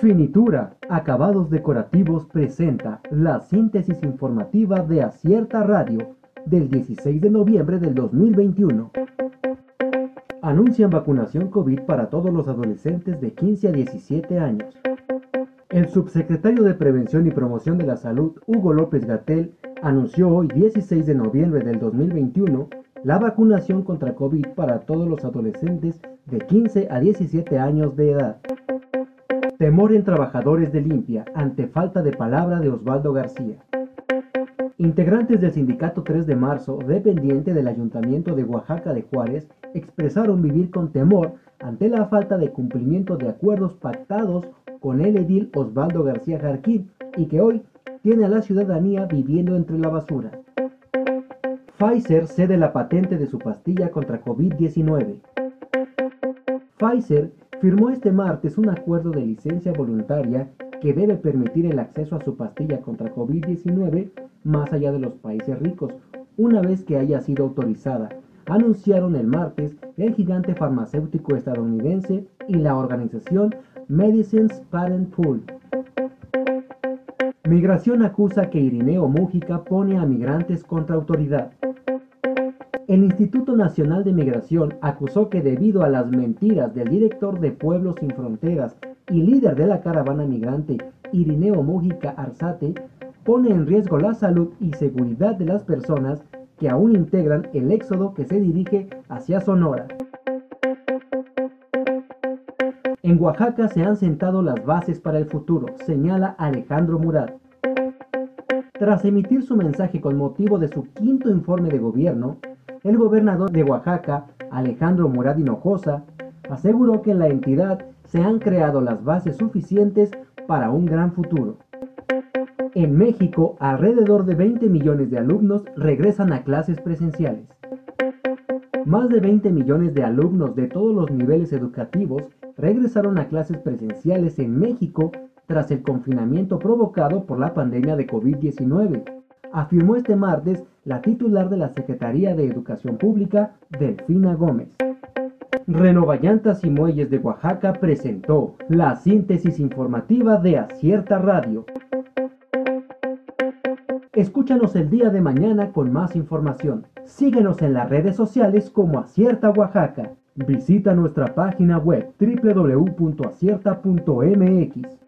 Finitura, Acabados Decorativos presenta la síntesis informativa de Acierta Radio del 16 de noviembre del 2021. Anuncian vacunación COVID para todos los adolescentes de 15 a 17 años. El subsecretario de Prevención y Promoción de la Salud, Hugo López Gatel, anunció hoy 16 de noviembre del 2021 la vacunación contra COVID para todos los adolescentes de 15 a 17 años de edad. Temor en trabajadores de limpia ante falta de palabra de Osvaldo García. Integrantes del sindicato 3 de marzo, dependiente del Ayuntamiento de Oaxaca de Juárez, expresaron vivir con temor ante la falta de cumplimiento de acuerdos pactados con el edil Osvaldo García Jarquín y que hoy tiene a la ciudadanía viviendo entre la basura. Pfizer cede la patente de su pastilla contra COVID-19. Pfizer firmó este martes un acuerdo de licencia voluntaria que debe permitir el acceso a su pastilla contra COVID-19 más allá de los países ricos, una vez que haya sido autorizada, anunciaron el martes el gigante farmacéutico estadounidense y la organización Medicines Patent Pool. Migración acusa que Irineo Mújica pone a migrantes contra autoridad. El Instituto Nacional de Migración acusó que debido a las mentiras del director de Pueblos Sin Fronteras y líder de la caravana migrante, Irineo Mújica Arzate, pone en riesgo la salud y seguridad de las personas que aún integran el éxodo que se dirige hacia Sonora. En Oaxaca se han sentado las bases para el futuro, señala Alejandro Murat. Tras emitir su mensaje con motivo de su quinto informe de gobierno, el gobernador de Oaxaca, Alejandro Murat Hinojosa, aseguró que en la entidad se han creado las bases suficientes para un gran futuro. En México, alrededor de 20 millones de alumnos regresan a clases presenciales. Más de 20 millones de alumnos de todos los niveles educativos regresaron a clases presenciales en México tras el confinamiento provocado por la pandemia de COVID-19, afirmó este martes la titular de la Secretaría de Educación Pública, Delfina Gómez. Renovallantas y Muelles de Oaxaca presentó la síntesis informativa de Acierta Radio. Escúchanos el día de mañana con más información. Síguenos en las redes sociales como Acierta Oaxaca. Visita nuestra página web www.acierta.mx.